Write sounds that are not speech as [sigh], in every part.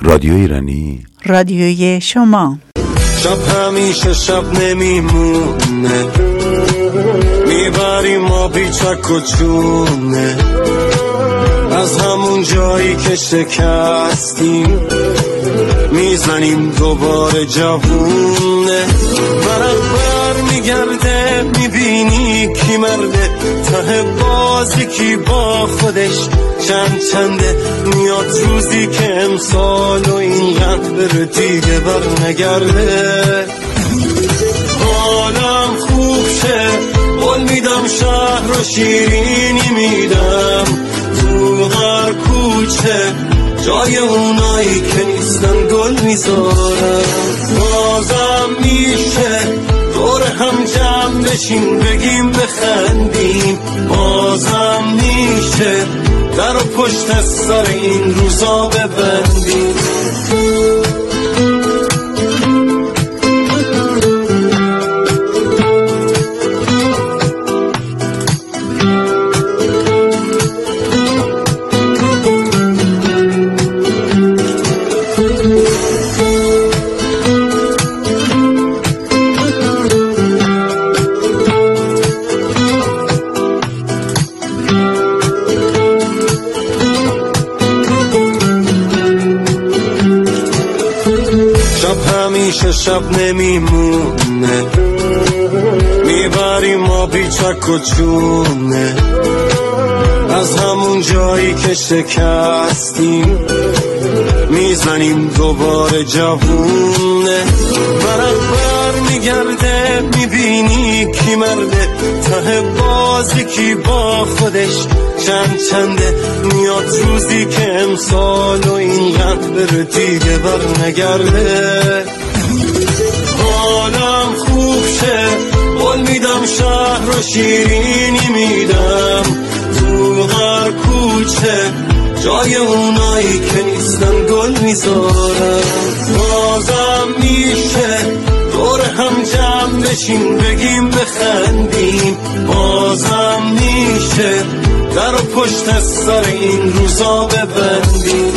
رادیو ایرانی. رادیوی شما. شب همیشه شب نمیمونه. می‌بریم ما بیچک و چونه. از همون جایی که شکستیم می‌زنیم دوباره جوونه. ورق میگرده می‌بینی کی مرده ته بازی کی با خودش چند چنده. میاد روزی که امسال و این بره دیگه بر نگرده حالم خوب شه قول میدم شهر رو شیرینی میدم. تو هر کوچه جای اونایی که نیستن گل می‌ذارم بازم میشه دور هم جمع بشین بگیم بخندیم. بازم میشه در پشت سر این روزا ببندیم. شب نمیمونه. می‌بریم ما بیچک و چونه. از همون جایی که شکستیم می‌زنیم دوباره جوونه. برق بر میگرده می‌بینی کی مرده. ته بازی کی با خودش چند چنده. میاد روزی که امسال و این بره دیگه بر نگرده خوب شه قول میدم شهر رو شیرینی میدم. تو هر کوچه جای اونایی که نیستن گل می‌ذارم بازم میشه دور هم جمع بشین بگیم بخندیم. بازم میشه در پشت سر این روزا ببندیم.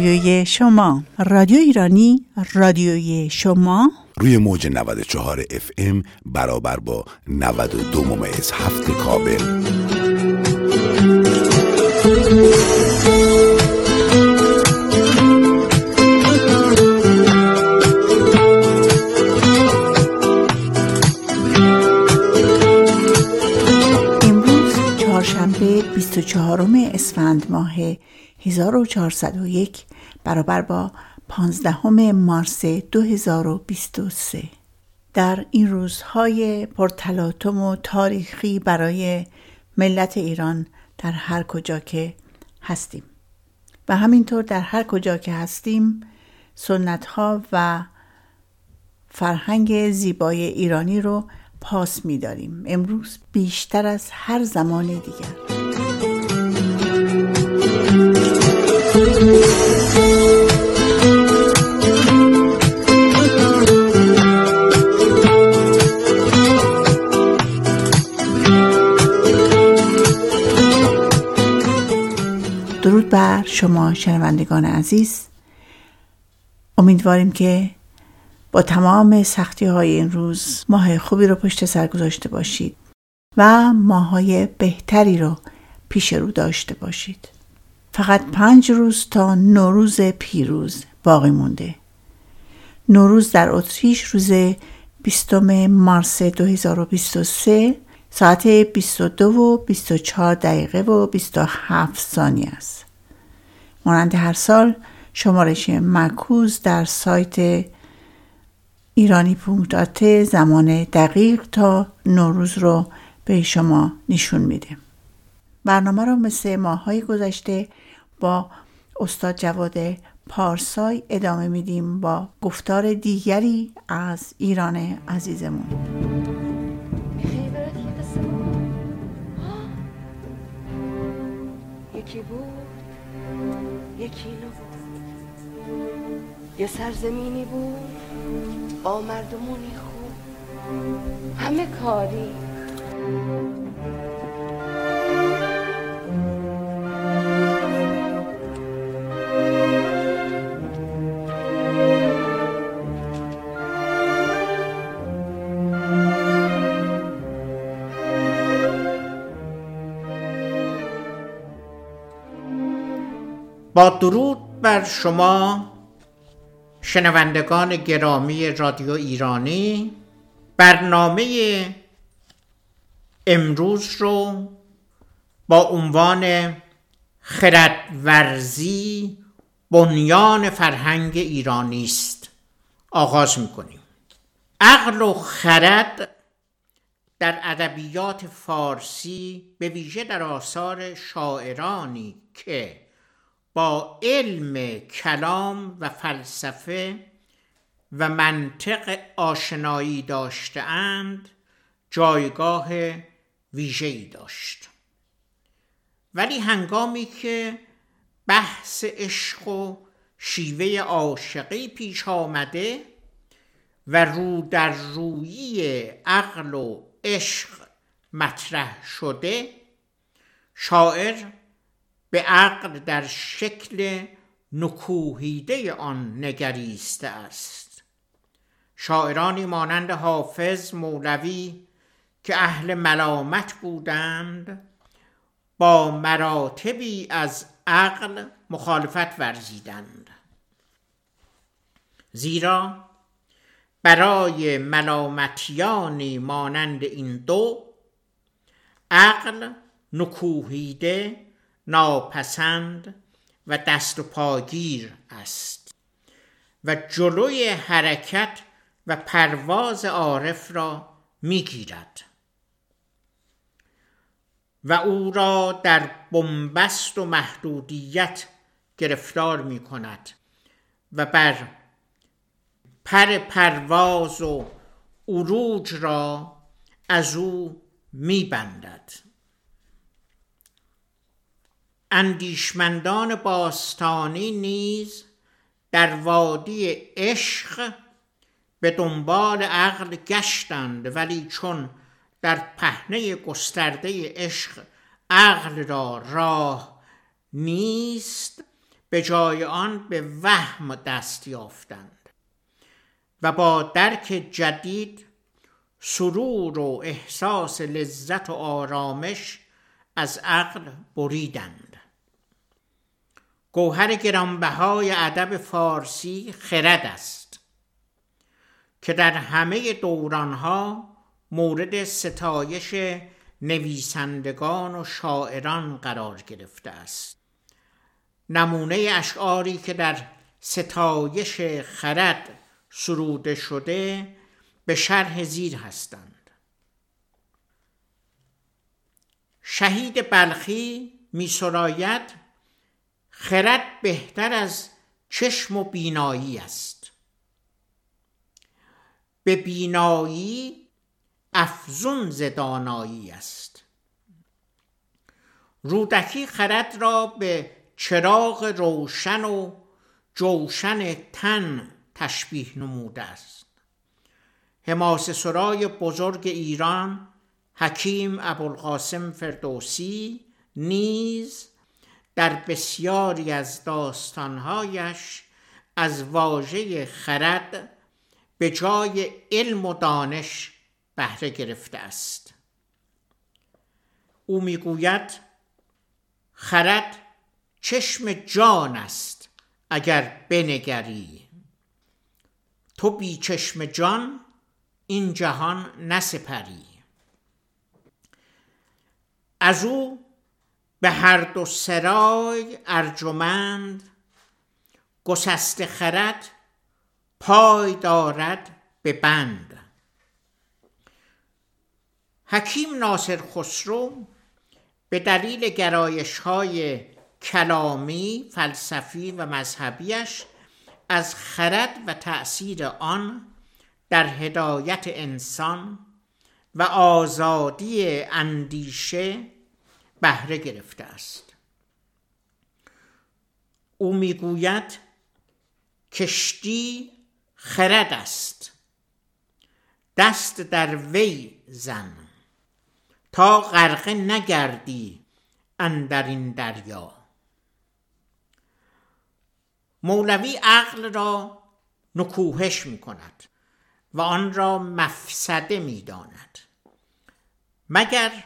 رادیوی شما. رادیو ایرانی رادیوی شما. روی موج 94 اف ام برابر با 92 ممیز هفت کابل. امروز چهارشنبه 24 اسفند ماه 1401 برابر با 15 مارس 2023 در این روزهای پرتلاطم و تاریخی برای ملت ایران در هر کجا که هستیم. و همینطور در هر کجا که هستیم سنت ها و فرهنگ زیبای ایرانی رو پاس می‌داریم. امروز بیشتر از هر زمان دیگر. بر شما شنوندگان عزیز امیدواریم که با تمام سختی های این روز ماه خوبی رو پشت سر گذاشته باشید و ماهای بهتری رو پیش رو داشته باشید. فقط پنج روز تا نوروز پیروز باقی مونده. نوروز در اتریش روز 20 مارس 2023 ساعت 22 و 24 دقیقه و 27 ثانیه است. مانند هر سال شمارش مکوز در سایت ایرانی پونکتات زمان دقیق تا نوروز رو به شما نشون میده. برنامه رو مثل ماهای گذشته با استاد جواد پارسای ادامه میدیم با گفتار دیگری از ایران عزیزمون. [gasps] یکی بود؟ یکی بود یه سرزمینی بود با مردمونی خوب. همه کاری. با درود بر شما شنوندگان گرامی رادیو ایرانی. برنامه امروز رو با عنوان خردورزی بنیان فرهنگ ایرانی است آغاز می‌کنیم. عقل و خرد در ادبیات فارسی به ویژه در آثار شاعرانی که با علم کلام و فلسفه و منطق آشنایی داشتهاند جایگاه ویژه‌ای داشت. ولی هنگامی که بحث عشق و شیوه عاشقی پیش آمده و رو در رویی عقل و عشق مطرح شده شاعر به عقل در شکل نکوهیده آن نگریسته است. شاعرانی مانند حافظ مولوی که اهل ملامت بودند با مراتبی از عقل مخالفت ورزیدند. زیرا برای ملامتیانی مانند این دو عقل نکوهیده ناپسند و دست و پاگیر است و جلوی حرکت و پرواز عارف را می‌گیرد. و او را در بنبست و محدودیت گرفتار می کند و بر پر پرواز و عروج را از او میبندد. اندیشمندان باستانی نیز در وادی عشق به دنبال عقل گشتند ولی چون در پهنه گسترده عشق عقل را راه نیست به جای آن به وهم دست یافتند و با درک جدید سرور و احساس لذت و آرامش از عقل بریدند. گوهر گرانبهای ادب فارسی خرد است که در همه دورانها مورد ستایش نویسندگان و شاعران قرار گرفته است. نمونه اشعاری که در ستایش خرد سروده شده به شرح زیر هستند. شهید بلخی می سراید خرد بهتر از چشم و بینایی است. به بینایی افزون زدانایی است. رودکی خرد را به چراغ روشن و جوشن تن تشبیه نموده است. حماس سرای بزرگ ایران حکیم ابوالقاسم فردوسی نیز در بسیاری از داستانهایش از واژه خرد به جای علم و دانش بهره گرفته است. او می‌گوید خرد چشم جان است اگر بنگری. تو بی چشم جان این جهان نسپری. از او به هر دو سرای ارجمند گسست خرد پای دارد به بند. حکیم ناصر خسرو به دلیل گرایش های کلامی، فلسفی و مذهبیش از خرد و تأثیر آن در هدایت انسان و آزادی اندیشه بهره گرفته است. او می‌گوید کشتی خرد است. دست در وی زن. تا غرقه نگردی اندر این دریا. مولوی عقل را نکوهش می کند و آن را مفسده می داند مگر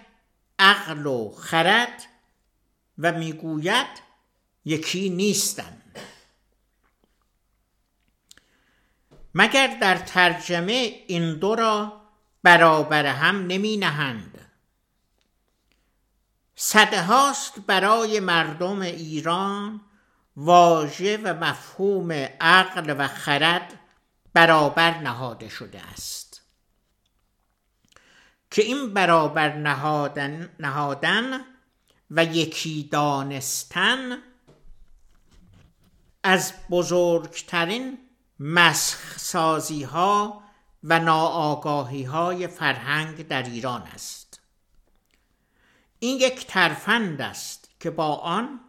عقل و خرد و می‌گوید یکی نیستند مگر در ترجمه این دو را برابر هم نمی نهند صده هاست برای مردم ایران واژه و مفهوم عقل و خرد برابر نهاده شده است. که این برابر نهادن, نهادن و یکی دانستن از بزرگترین مسخ سازی ها و ناآگاهی های فرهنگ در ایران است. این یک ترفند است که با آن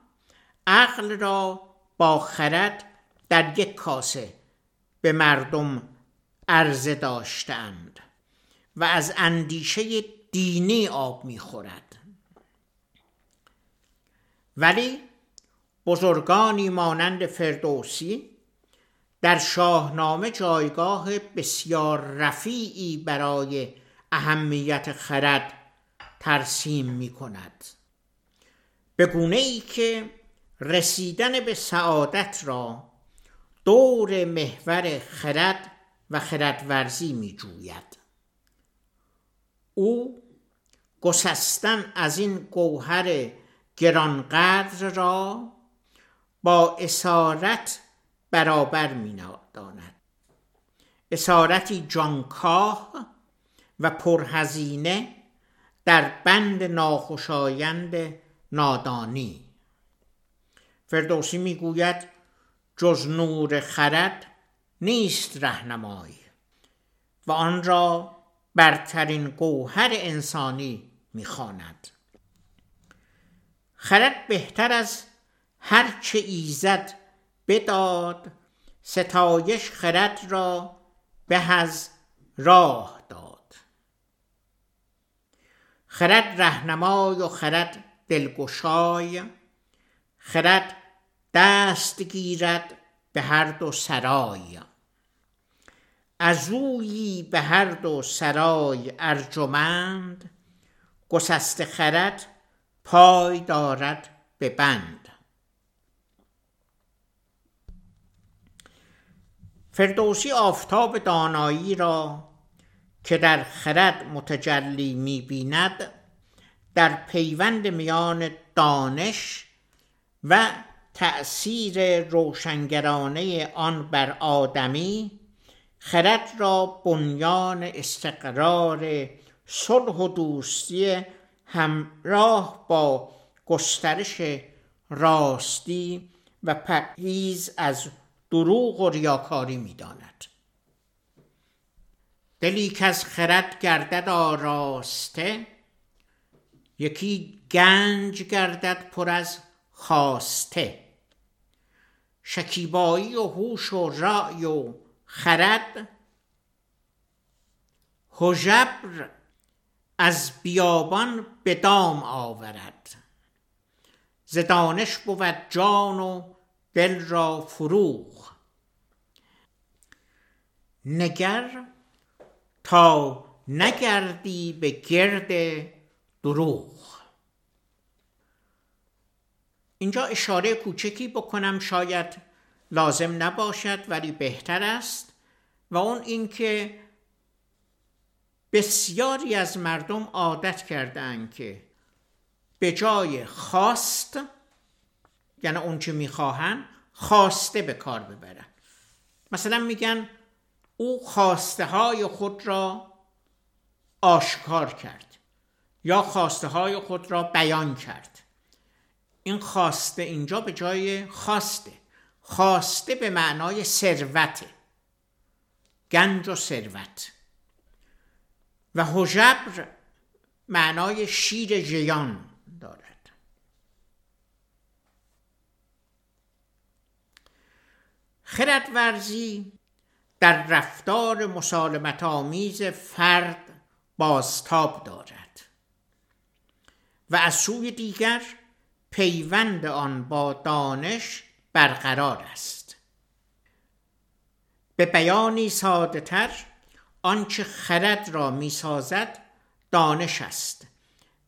عقل را با خرد در یک کاسه به مردم عرضه داشتند و از اندیشه دینی آب می‌خورد. ولی بزرگانی مانند فردوسی در شاهنامه جایگاه بسیار رفیعی برای اهمیت خرد ترسیم می کند به گونه ای که رسیدن به سعادت را دور محور خرد و خردورزی می جوید او گسستن از این گوهر گرانقدر را با اسارت برابر می داند اسارتی جانکاه و پرهزینه در بند ناخوشایند نادانی. فردوسی می‌گوید جز نور خرد نیست رهنمایی و آن را برترین گوهر انسانی می‌خواند. خرد بهتر از هر چه ایزد بداد ستایش خرد را به از راه داد. خرد رهنمای و خرد دلگشای خرد دست گیرد به هر دو سرای. از اویی به هر دو سرای ارجمند گسست خرد پای دارد به بند. فردوسی آفتاب دانایی را که در خرد متجلی می بیند در پیوند میان دانش و تأثیر روشنگرانه آن بر آدمی خرد را بنیان استقرار صلح و دوستی همراه با گسترش راستی و پرهیز از دروغ و ریاکاری می‌داند. دلی که از خرد گردد آراسته یکی گنج گردد پر از خواسته. شکیبایی و هوش و رای و خرد هژبر از بیابان به دام آورد. ز دانش بود جان و دل را فروغ. نگر تا نگردی به گرد دروغ. اینجا اشاره کوچکی بکنم شاید لازم نباشد ولی بهتر است و اون اینکه بسیاری از مردم عادت کردند که به جای خواست یعنی اون چه می‌خواهن خواسته به کار ببرن مثلا میگن او خواسته های خود را آشکار کرد یا خواسته های خود را بیان کرد. این خواسته اینجا به جای خواسته. خواسته به معنای ثروت گنج و ثروت. و حجبر معنای شیر جیان دارد. خردورزی در رفتار مسالمت آمیز فرد بازتاب دارد. و از سوی دیگر پیوند آن با دانش برقرار است. به بیانی ساده تر آنچه خرد را می‌سازد دانش است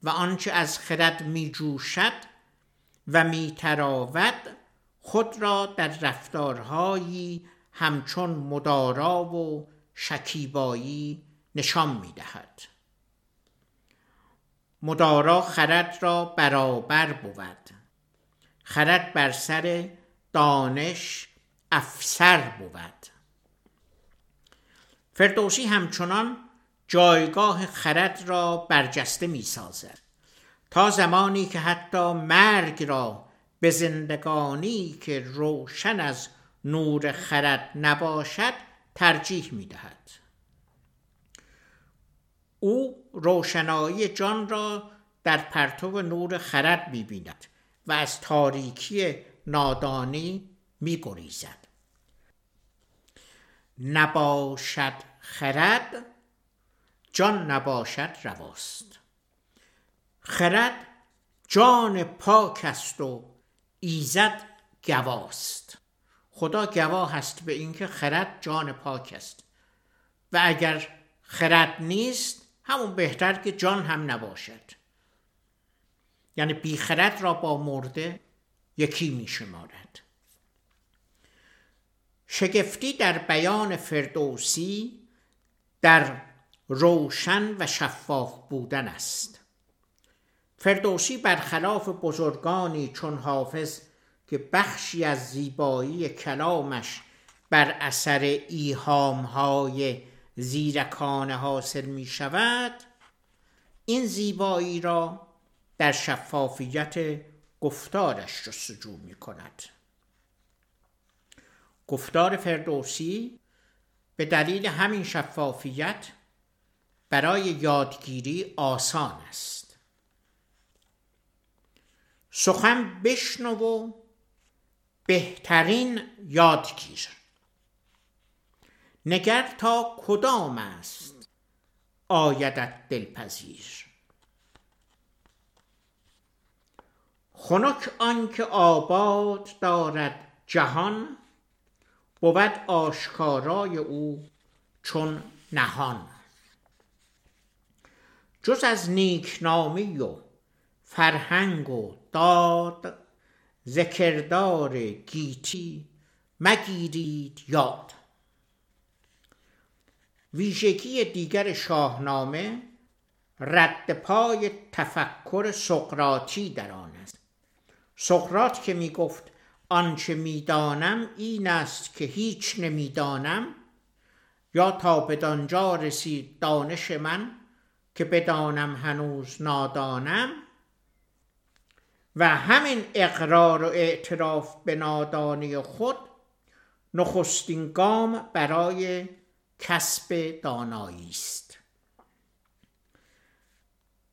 و آنچه از خرد می جوشد و می تراود خود را در رفتارهایی همچون مدارا و شکیبایی نشان می دهد مدارا خرد را برابر بود. خرد بر سر دانش افسر بود. فردوسی همچنان جایگاه خرد را برجسته می سازد تا زمانی که حتی مرگ را به زندگانی که روشن از نور خرد نباشد ترجیح می دهد او روشنایی جان را در پرتو نور خرد می بیند و از تاریکی نادانی می گریزد نباشد خرد جان نباشد رواست. خرد جان پاک است و ایزد گواست. خدا گواه است به اینکه خرد جان پاک است. و اگر خرد نیست همون بهتر که جان هم نباشد. یعنی بیخرد را با مرده یکی می شمارد شگفتی در بیان فردوسی در روشن و شفاف بودن است. فردوسی برخلاف بزرگانی چون حافظ که بخشی از زیبایی کلامش بر اثر ایهامهای زیرکانه حاصل می شود این زیبایی را در شفافیت گفتارش جستجو می کند. گفتار فردوسی به دلیل همین شفافیت برای یادگیری آسان است. سخن بشنو و بهترین یادگیر. نگر تا کدام است؟ آیدت دلپذیر. خنک آنکه آباد دارد جهان بود آشکارای او چون نهان. جز از نیکنامی و فرهنگ و داد ذکردار گیتی مگیرید یاد. ویژگی دیگر شاهنامه رد پای تفکر سقراطی در آن است. سقراط که می گفت آنچه می‌دانم این است که هیچ نمی‌دانم. یا تا بدانجا رسید دانش من که بدانم هنوز نادانم. و همین اقرار و اعتراف به نادانی خود نخستین گام برای کسب دانایی است.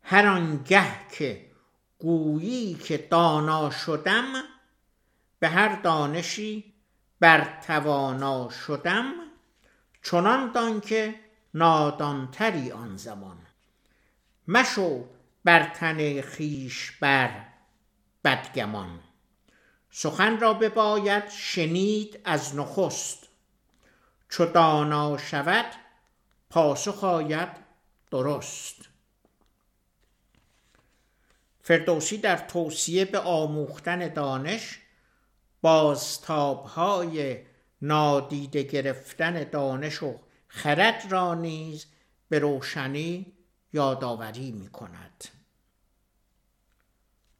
هر آنگه که گویی که دانا شدم به هر دانشی بر توانا شدم چنان دان که نادانتری آن زمان. مشو بر تن خیش بر بدگمان. سخن را بباید شنید از نخست. چو دانا شود پاسخ آید درست. فردوسی در توصیه به آموختن دانش بازتابهای نادیده گرفتن دانش و خرد را نیز به روشنی یادآوری می کند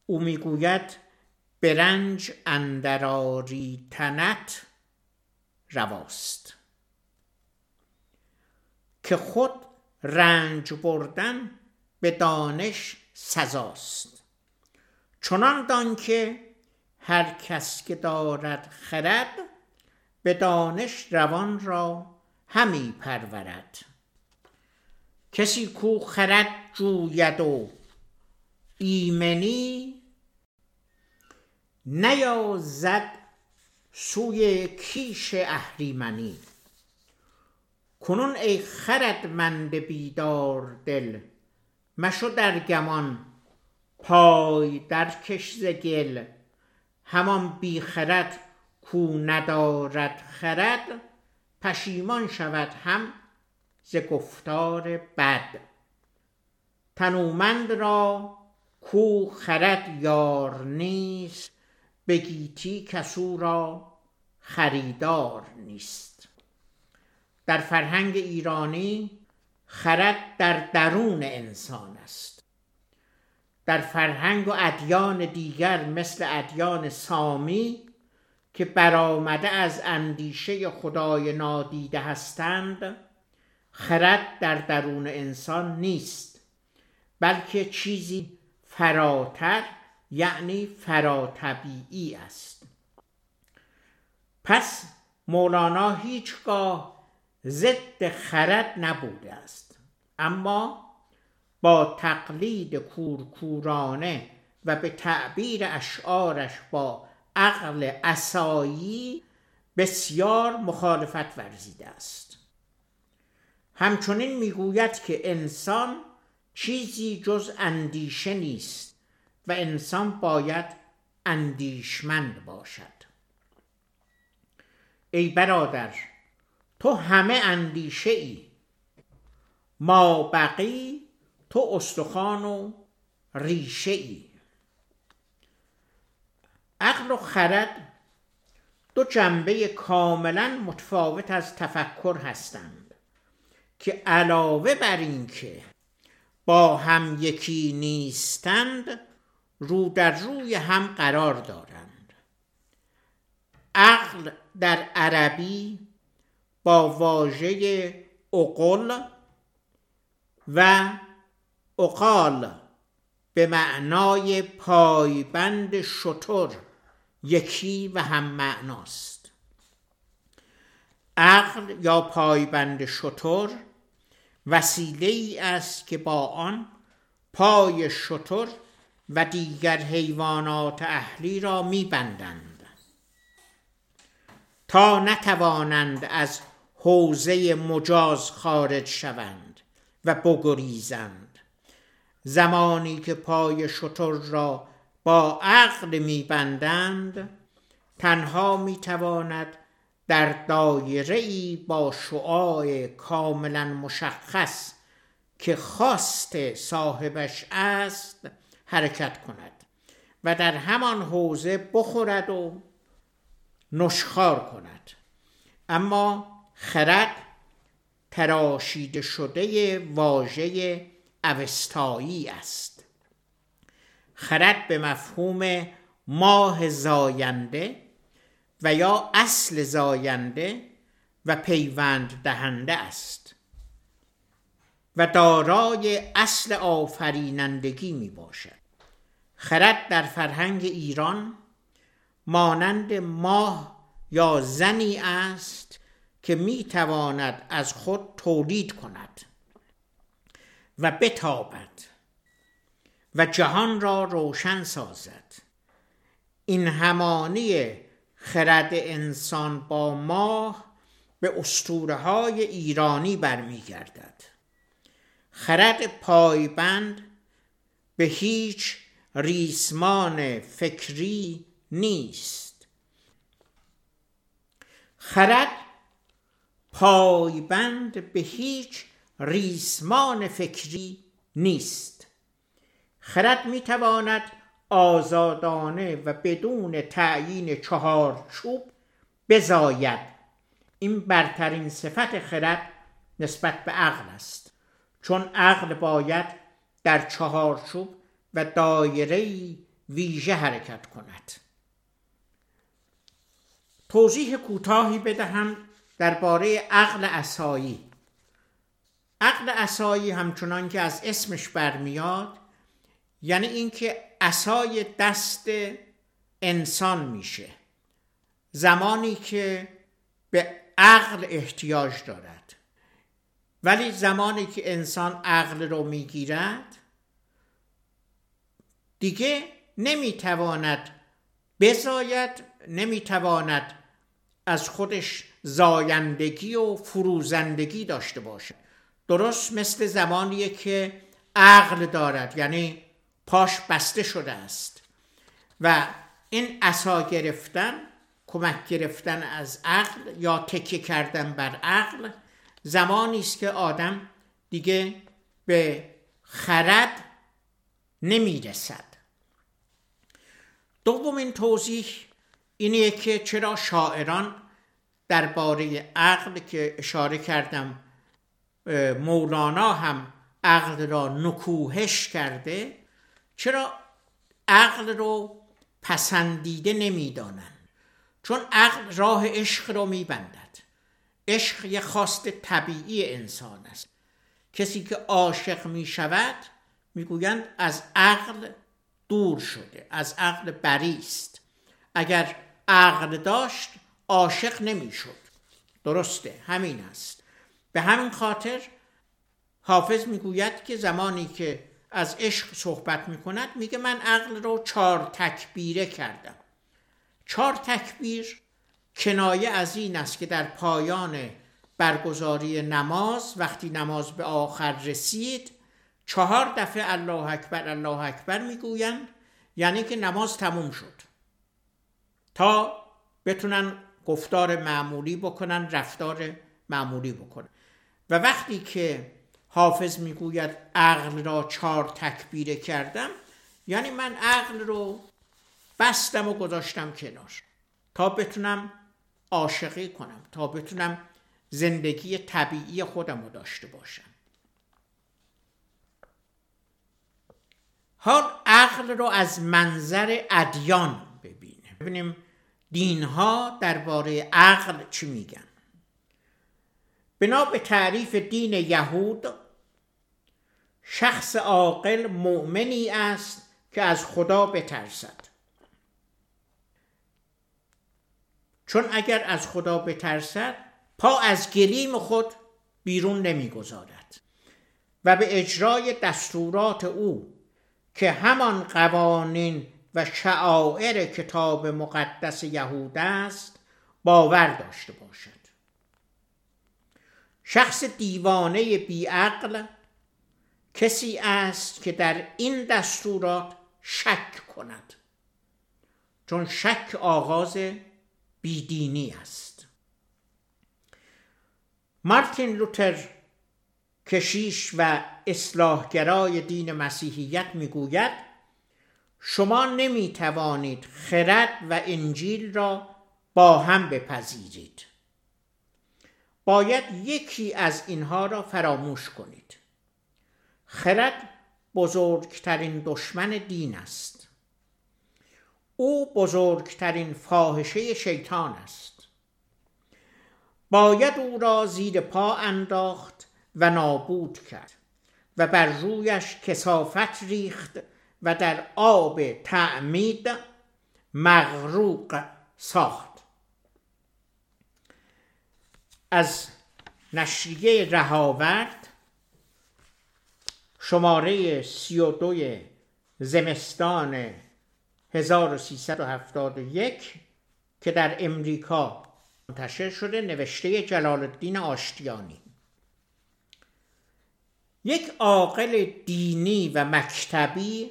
او می‌گوید برنج اندراری تنت رواست. که خود رنج بردن به دانش سزاست. چنان دان که هر کس که دارد خرد به دانش روان را همی پرورد. کسی کو خرد جوید و ایمنی نیازد سوی کیش اهریمنی. کنون ای خردمند بیدار دل مشو در گمان پای در کش ز گل. همان بی خرد کو ندارد خرد پشیمان شود هم ز گفتار بد. تنومند را کو خرد یار نیست به گیتی کسو را خریدار نیست. در فرهنگ ایرانی خرد در درون انسان است. در فرهنگ و ادیان دیگر مثل ادیان سامی که برآمده از اندیشه خدای نادیده هستند خرد در درون انسان نیست بلکه چیزی فراتر یعنی فراتبیعی است. پس مولانا هیچگاه ضد خرد نبوده است. اما با تقلید کورکورانه و به تعبیر اشعارش با عقل اسایی بسیار مخالفت ورزیده است. همچنین می‌گوید که انسان چیزی جز اندیشه نیست و انسان باید اندیشمند باشد. ای برادر تو همه اندیشه ای ما بقی تو استخوان و ریشه ای عقل و خرد دو جنبه کاملا متفاوت از تفکر هستند که علاوه بر اینکه با هم یکی نیستند رو در روی هم قرار دارند. عقل در عربی با واژه اقل و اقال به معنای پایبند شطر یکی و هم معناست. عقل یا پایبند شطر وسیله ای است که با آن پای شطر و دیگر حیوانات اهلی را میبندند. تا نتوانند از حوزه مجاز خارج شوند. و بگریزند. زمانی که پای شطر را با عقل میبندند تنها می‌تواند در دایره ای با شعاع کاملا مشخص که خواست صاحبش است حرکت کند و در همان حوزه بخورد و نشخار کند. اما خرد تراشیده شده واژه اوستایی است. خرد به مفهوم ماه زاینده و یا اصل زاینده و پیوند دهنده است و دارای اصل آفرینندگی می باشد. خرد در فرهنگ ایران مانند ماه یا زنی است که می تواند از خود تولید کند و بتابد و جهان را روشن سازد. این همانی خرد انسان با ماه به اسطوره های ایرانی برمیگردد. خرد پایبند به هیچ ریسمان فکری نیست. خرد پایبند به هیچ ریسمان فکری نیست. خرد می‌تواند آزادانه و بدون تعیین چهار چوب بزاید. این برترین صفت خرد نسبت به عقل است. چون عقل باید در چهارچوب و دایره ویژه حرکت کند. توضیح کوتاهی بدهم. درباره عقل اسایی عقل اسایی همچنان که از اسمش برمیاد یعنی اینکه اسای دست انسان میشه. زمانی که به عقل احتیاج دارد. ولی زمانی که انسان عقل رو می‌گیرد دیگه نمی‌تواند بزاید نمی‌تواند از خودش زایندگی و فروزندگی داشته باشه. درست مثل زمانیه که عقل دارد یعنی پاش بسته شده است. و این عصا گرفتن کمک گرفتن از عقل یا تکیه کردن بر عقل زمانی است که آدم دیگه به خرد نمی‌رسد. دومین توضیح اینه که چرا شاعران درباره عقل که اشاره کردم مولانا هم عقل را نکوهش کرده چرا عقل رو پسندیده نمی‌دانند؟ چون عقل راه عشق رو میبندد. عشق یه خواست طبیعی انسان است. کسی که عاشق می شود می‌گویند از عقل دور شده از عقل بری است. اگر عقل داشت عاشق نمی‌شد. درسته همین است. به همین خاطر حافظ می‌گوید که زمانی که از عشق صحبت می‌کند میگه من عقل رو چار تکبیره کردم. چار تکبیر کنایه از این است که در پایان برگزاری نماز وقتی نماز به آخر رسید چهار دفعه الله اکبر الله اکبر می‌گویند یعنی که نماز تموم شد. تا بتونن گفتار معمولی بکنن رفتار معمولی بکنن. و وقتی که حافظ می‌گوید عقل را چهار تکبیره کردم یعنی من عقل رو بستم و گذاشتم کنار تا بتونم عاشقی کنم تا بتونم زندگی طبیعی خودم رو داشته باشم. حال عقل رو از منظر ادیان ببینیم. ببینیم دینها درباره عقل چی میگن؟ بنا به تعریف دین یهود شخص عاقل مؤمنی است که از خدا بترسد. چون اگر از خدا بترسد پا از گلیم خود بیرون نمی‌گذارد و به اجرای دستورات او که همان قوانین و شعائر کتاب مقدس یهود است باور داشته باشد. شخص دیوانه بیعقل کسی است که در این دستورات شک کند چون شک آغاز بیدینی است. مارتین لوتر کشیش و اصلاحگرای دین مسیحیت می‌گوید شما نمی توانید خرد و انجیل را با هم بپذیرید. باید یکی از اینها را فراموش کنید. خرد بزرگترین دشمن دین است. او بزرگترین فاحشه شیطان است. باید او را زیر پا انداخت و نابود کرد و بر رویش کسافت ریخت و در آب تعمید مغروق ساخت. از نشریه رهاورد شماره سی و دوی زمستان 1371 که در امریکا منتشر شده نوشته جلال الدین آشتیانی. یک عاقل دینی و مکتبی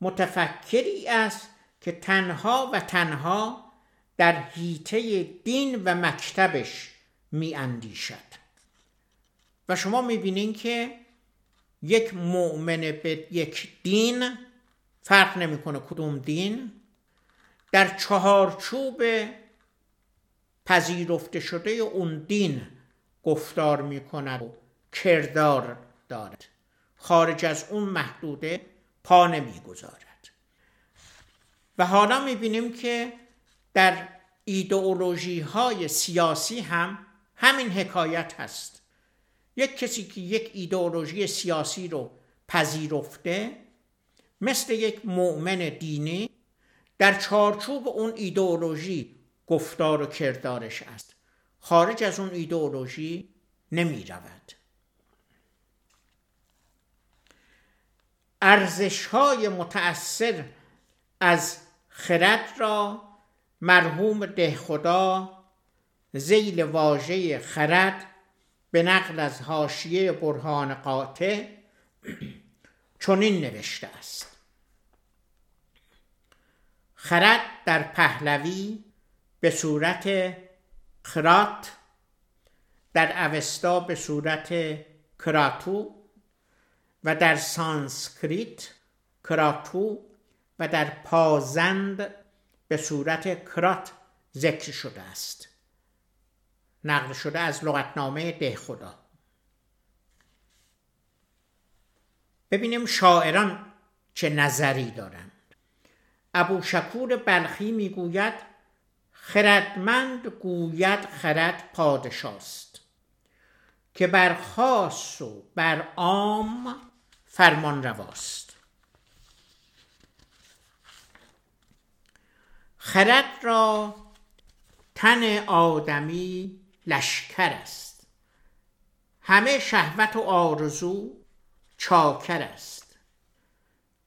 متفکری است که تنها و تنها در حیطه دین و مکتبش می اندیشد و شما می بینین که یک مؤمن به یک دین فرق نمی‌کنه کدوم دین. در چهارچوب پذیرفته شده اون دین گفتار می کند و کردار دارد. خارج از اون محدوده پا نمی‌گذارد. و حالا می‌بینیم که در ایدئولوژی های سیاسی هم همین حکایت هست. یک کسی که یک ایدئولوژی سیاسی رو پذیرفته مثل یک مؤمن دینی در چارچوب اون ایدئولوژی گفتار و کردارش است. خارج از اون ایدئولوژی نمی رود ارزش های متأثر از خرد را مرحوم دهخدا زیل واژه خرد به نقل از حاشیه برهان قاطع چنین نوشته است. خرد در پهلوی به صورت خرات در اوستا به صورت کراتو و در سانسکریت کراتو و در پازند به صورت کرات ذکر شده است. نقل شده از لغتنامه ده خدا. ببینیم شاعران چه نظری دارند. ابو شکور بلخی می‌گوید خردمند گوید خرد پادشاست که بر خاص و بر عام فرمان رواست. خرد را تن آدمی لشکر است. همه شهوت و آرزو چاکر است.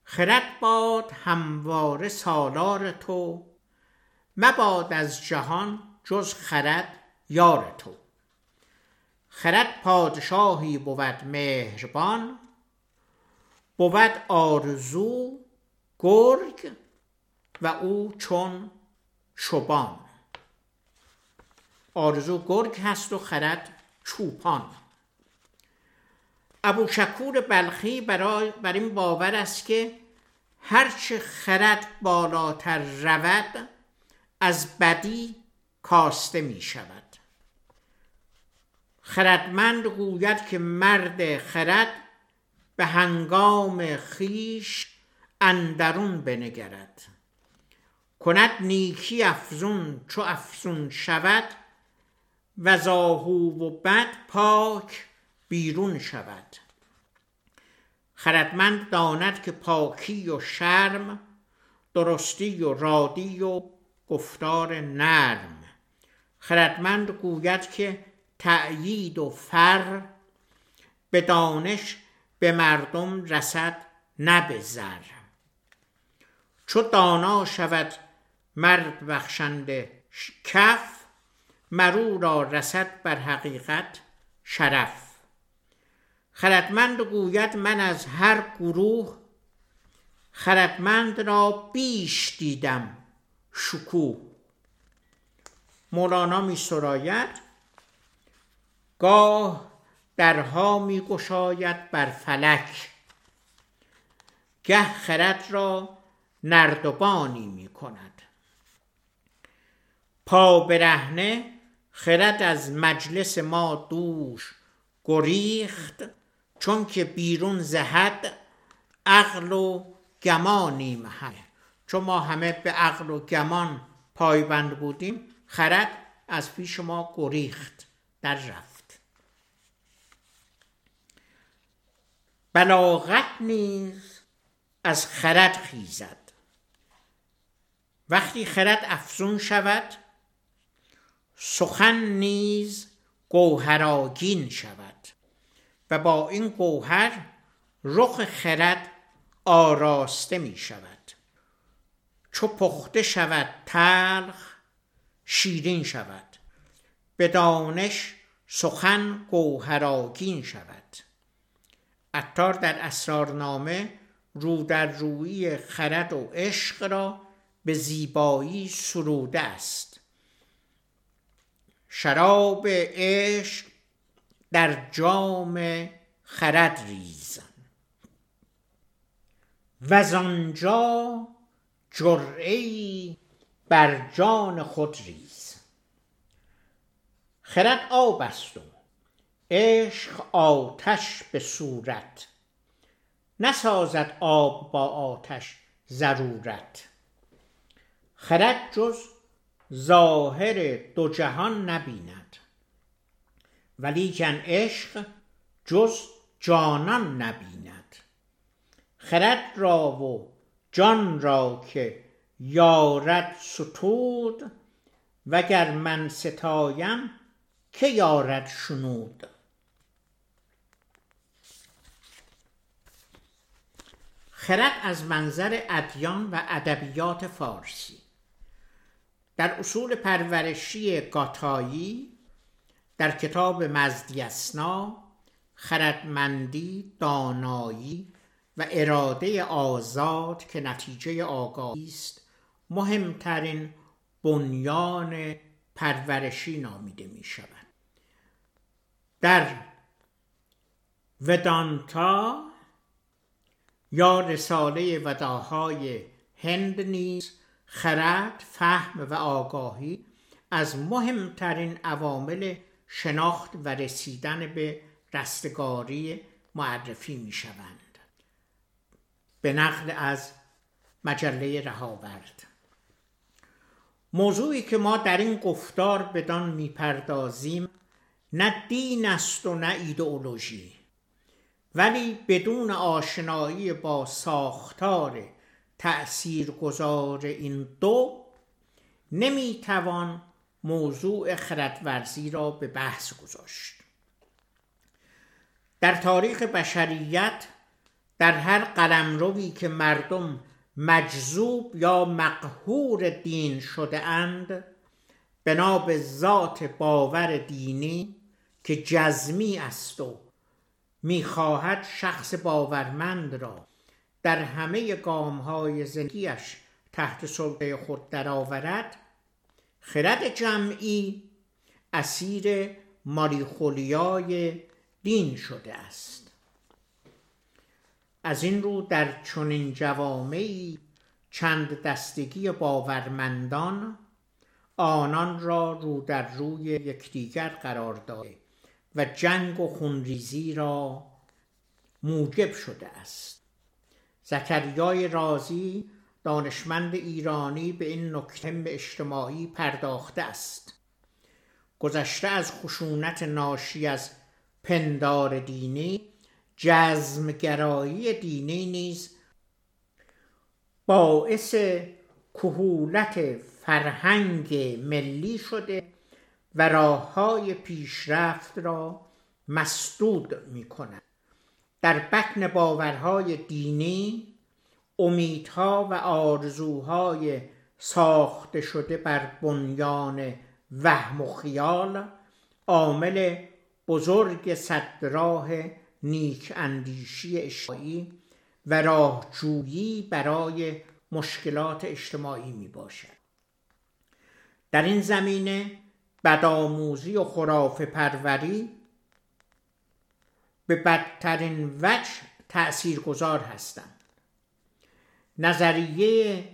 خرد باد همواره سالار تو مباد از جهان جز خرد یار تو. خرد پادشاهی بود مهربان بود آرزو گرگ و او چون شبان. آرزو گرگ هست و خرد چوپان. ابو شکور بلخی برای بر این باور است که هرچه خرد بالاتر رود از بدی کاسته می شود. خردمند گوید که مرد خرد به هنگام خیش اندرون بنگرد. کند نیکی افزون چو افزون شود و زاهو و بد پاک بیرون شود. خردمند داند که پاکی و شرم درستی و رادی و گفتار نرم. خردمند گوید که تأیید و فر به دانش به مردم رسد زر. چو دانا شود مرد بخشنده کف مرو را رسد بر حقیقت شرف. خردمند گوید من از هر گروه خردمند را بیش دیدم شکوه. مولانا می سراید گاه درها می گشاید بر فلک. گه خرد را نردبانی می کند. پا برهنه خرد از مجلس ما دوش گریخت چون که بیرون زهد عقل و گمانی محل چون ما همه به عقل و گمان پایبند بودیم خرد از پیش ما گریخت در رفت. بلاغت نیز از خرد خیزد. وقتی خرد افزون شود سخن نیز گوهراگین شود و با این گوهر رخ خرد آراسته می شود. چو پخته شود تلخ شیرین شود. به دانش سخن گوهراگین شود. عطار در اسرارنامه رو در روی خرد و عشق را به زیبایی سروده است. شراب عشق در جام خرد ریز و آنجا جرعی بر جان خود ریز خرد آب است و عشق آتش به صورت. نسازد آب با آتش ضرورت. خرد جز ظاهر دو جهان نبیند. ولیکن عشق جز جانان نبیند. خرد را و جان را که یارد ستود وگر من ستایم که یارد شنود؟ خرد از منظر ادیان و ادبیات فارسی. در اصول پرورشی گاتایی در کتاب مزدیسنا خردمندی دانایی و اراده آزاد که نتیجه آگاهی است مهمترین بنیان پرورشی نامیده می شود در ودانتا یا رساله وداهای هند نیز خرد، فهم و آگاهی از مهمترین عوامل شناخت و رسیدن به رستگاری معرفی می شوند. به نقل از مجله رهاورد موضوعی که ما در این گفتار بدان می‌پردازیم نه دین است و نه ایدئولوژی ولی بدون آشنایی با ساختار تأثیرگذار این دو نمی‌توان موضوع خردورزی را به بحث گذاشت. در تاریخ بشریت در هر قلمروی که مردم مجذوب یا مقهور دین شده اند بنا به ذات باور دینی که جزمی است و می‌خواهد شخص باورمند را در همه گام های زندگیش تحت سلطه خود درآورد. خرد جمعی اسیر ماریخولیای دین شده است. از این رو در چنین جوامعی چند دستگی باورمندان آنان را رو در روی یکدیگر قرار داده. و جنگ و خونریزی را موجب شده است. زکریای رازی دانشمند ایرانی به این نکته اجتماعی پرداخته است. گذشته از خشونت ناشی از پندار دینی جزمگرایی دینی نیز باعث کهولت فرهنگ ملی شده و راه های پیشرفت را مسدود می کند در بطن باورهای دینی امیدها و آرزوهای ساخته شده بر بنیان وهم و خیال عامل بزرگ صدراه نیک اندیشی اجتماعی و راهجویی برای مشکلات اجتماعی می باشد در این زمینه بدآموزی و خرافه پروری به بدترین وجه تأثیر گذار هستند. نظریه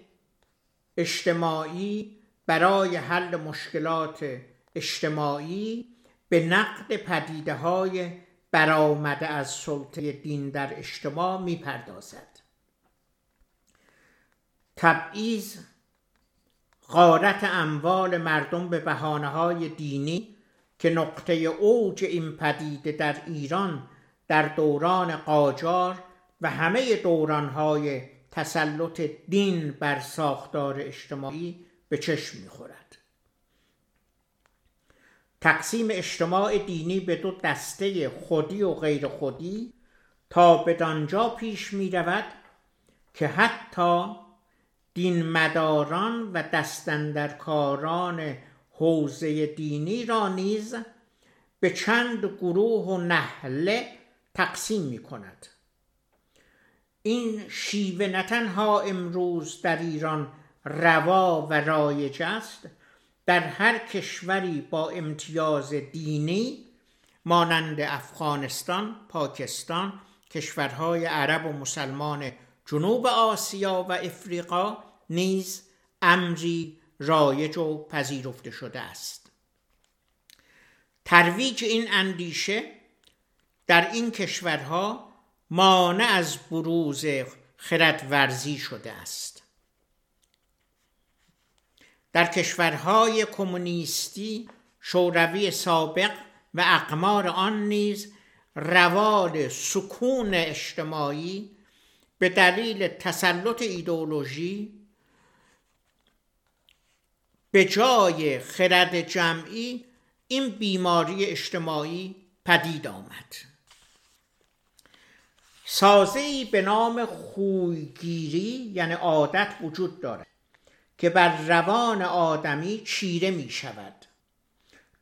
اجتماعی برای حل مشکلات اجتماعی به نقد پدیده های برآمده از سلطه دین در اجتماع می‌پردازد. تبعیض غارت اموال مردم به بحانه های دینی که نقطه اوج این پدیده در ایران در دوران قاجار و همه دورانهای تسلط دین بر ساختار اجتماعی به چشم می‌خورد. تقسیم اجتماع دینی به دو دسته خودی و غیر خودی تا بدانجا پیش می رود که حتی دین مداران و دستندرکاران حوزه دینی را نیز به چند گروه و نهله تقسیم می کند این شیوه نه تنها امروز در ایران روا و رایج است در هر کشوری با امتیاز دینی مانند افغانستان، پاکستان، کشورهای عرب و مسلمان جنوب آسیا و افریقا نیز امری رایج و پذیرفته شده است. ترویج این اندیشه در این کشورها مانع از بروز خردورزی شده است. در کشورهای کمونیستی شوروی سابق و اقمار آن نیز روال سکون اجتماعی به دلیل تسلط ایدئولوژی به جای خرد جمعی این بیماری اجتماعی پدید آمد. سازه به نام خویگیری یعنی عادت وجود دارد که بر روان آدمی چیره می شود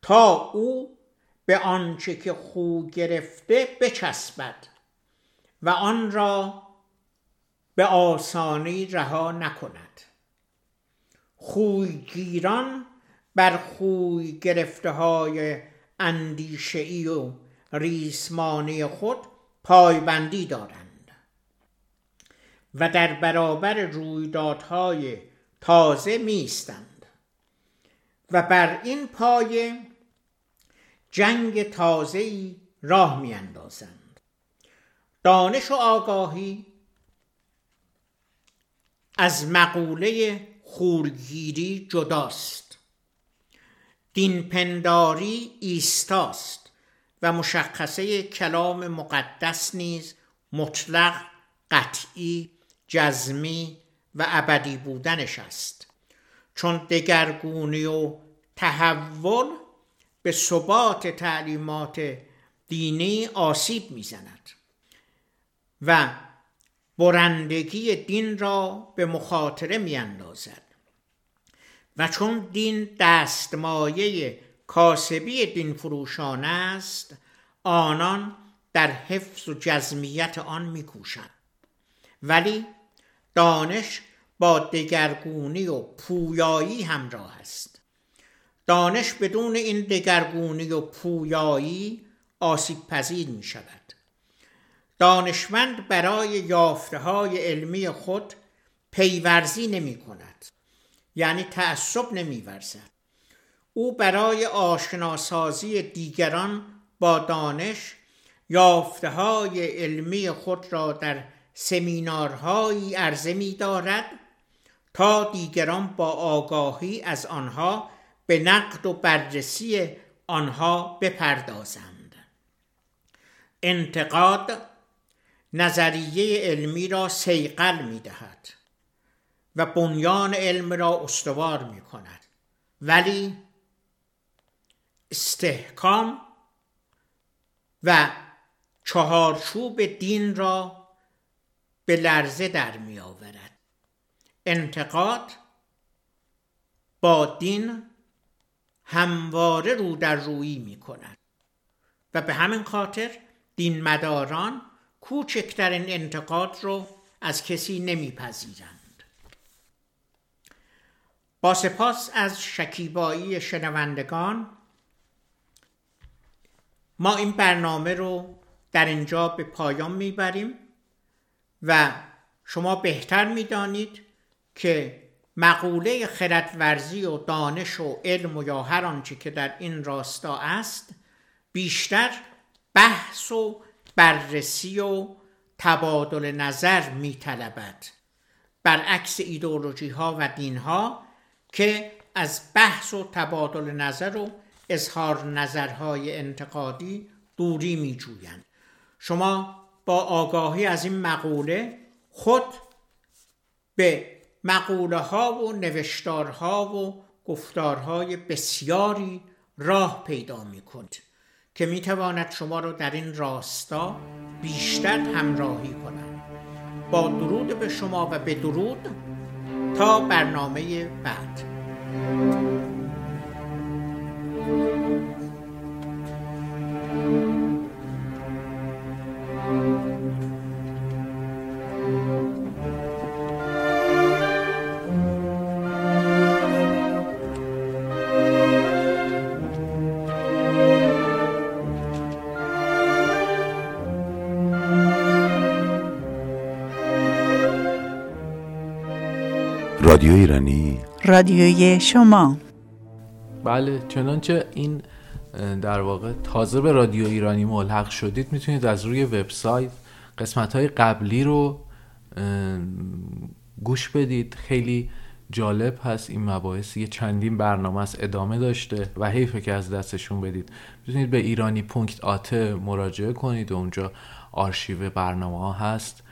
تا او به آنچه که خو گرفته بچسبد و آن را به آسانی رها نکند. خویگیران بر خوی گرفته های اندیشهای و ریسمانی خود پایبندی دارند و در برابر رویدادهای تازه میستند و بر این پایه جنگ تازه‌ای راه میاندازند. دانش و آگاهی از مقوله خورگیری جداست. دین پنداری ایستاست و مشخصه کلام مقدس نیز مطلق قطعی جزمی و ابدی بودنش است. چون دگرگونی و تحول به ثبات تعلیمات دینی آسیب می‌زند و برندگی دین را به مخاطره میاندازد. و چون دین دستمایه کاسبی دین فروشان است آنان در حفظ و جزمیت آن میکوشند. ولی دانش با دگرگونی و پویایی همراه است. دانش بدون این دگرگونی و پویایی آسیب پذیر می شود دانشمند برای یافته های علمی خود پیورزی نمی کند یعنی تعصب نمی ورزد او برای آشناسازی دیگران با دانش یافته های علمی خود را در سمینارهایی عرضه می دارد تا دیگران با آگاهی از آنها به نقد و بررسی آنها بپردازند. انتقاد نظریه علمی را سیقل می دهد و بنیان علم را استوار می کند ولی استحکام و چهارچوب دین را به لرزه در می آورد انتقاد با دین همواره رو در رویی می کند و به همین خاطر دین مداران کوچکترین انتقاد رو از کسی نمیپذیرند. با سپاس از شکیبایی شنوندگان ما این برنامه رو در اینجا به پایان می‌بریم و شما بهتر می‌دانید که مقوله خردورزی و دانش و علم و یا هر آنچه که در این راستا است بیشتر بحث و بررسی و تبادل نظر میطلبد. برعکس ایدولوژی ها و دین ها که از بحث و تبادل نظر و اظهار نظرهای انتقادی دوری می جویند. شما با آگاهی از این مقوله خود به مقوله ها و نوشتارها و گفتارهای بسیاری راه پیدا می کنید که می تواند شما را در این راستا بیشتر همراهی کند با درود به شما و به درود تا برنامه بعد. رادیوی شما. بله چنانچه این در واقع تازه به رادیو ایرانی ملحق شدید می‌تونید از روی وبسایت قسمت های قبلی رو گوش بدید. خیلی جالب هست این مباحث یه چندین برنامه است ادامه داشته و حیفه که از دستشون بدید. می‌تونید به ایرانی پونکت آته مراجعه کنید و اونجا آرشیو برنامه ها هست.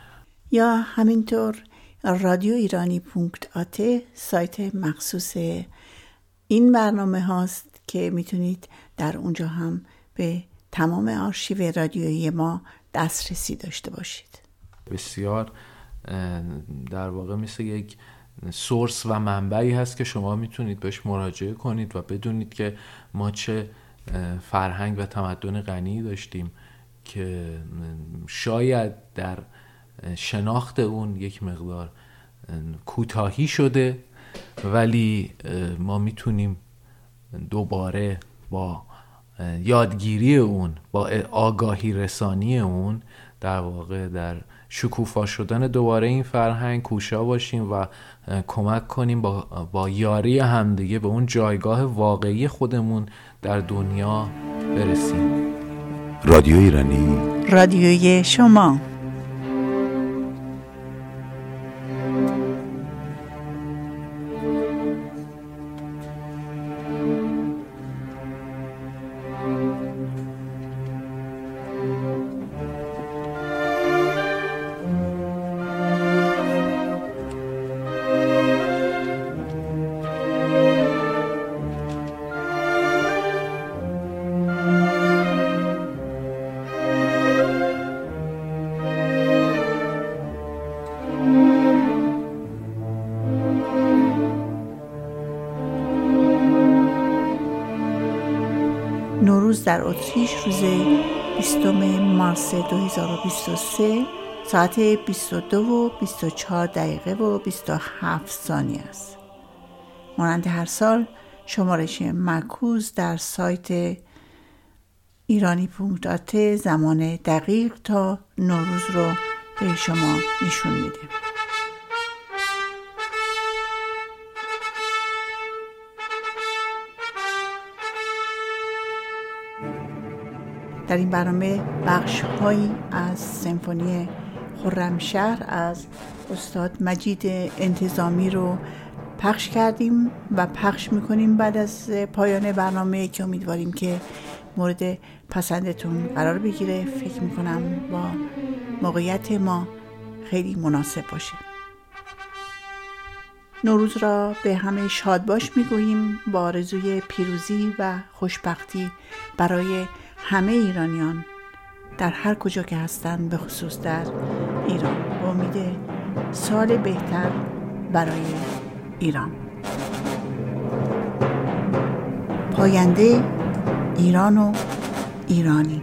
یا همینطور رادیو ایرانی پونکت آته سایت مخصوص این برنامه هاست که می‌تونید در اونجا هم به تمام آرشیو رادیویی ما دسترسی داشته باشید. بسیار در واقع مثل یک سورس و منبعی هست که شما می‌تونید بهش مراجعه کنید و بدونید که ما چه فرهنگ و تمدن غنی داشتیم که شاید در شناخت اون یک مقدار کوتاهی شده ولی ما می‌تونیم دوباره با یادگیری اون با آگاهی رسانی اون در واقع در شکوفا شدن دوباره این فرهنگ کوشا باشیم و کمک کنیم با, با یاری همدیگه به اون جایگاه واقعی خودمون در دنیا برسیم. رادیو ایرانی. رادیوی شما. اتریش روز 20 مارس 2023 ساعت 22 و 24 دقیقه و 27 ثانیه است. مانند هر سال شمارش مکوز در سایت ایرانی پونکتات زمان دقیق تا نوروز رو به شما نشون میده. در این برنامه بخش هایی از سمفونی خرمشهر از استاد مجید انتظامی رو پخش کردیم و پخش می‌کنیم بعد از پایان برنامه که امیدواریم که مورد پسندتون قرار بگیره. فکر می‌کنم با موقعیت ما خیلی مناسب باشه. نوروز را به همه شادباش می‌گوییم. با آرزوی پیروزی و خوشبختی برای همه ایرانیان در هر کجا که هستند به خصوص در ایران با امید سال بهتر برای ایران. پاینده ایران و ایرانی.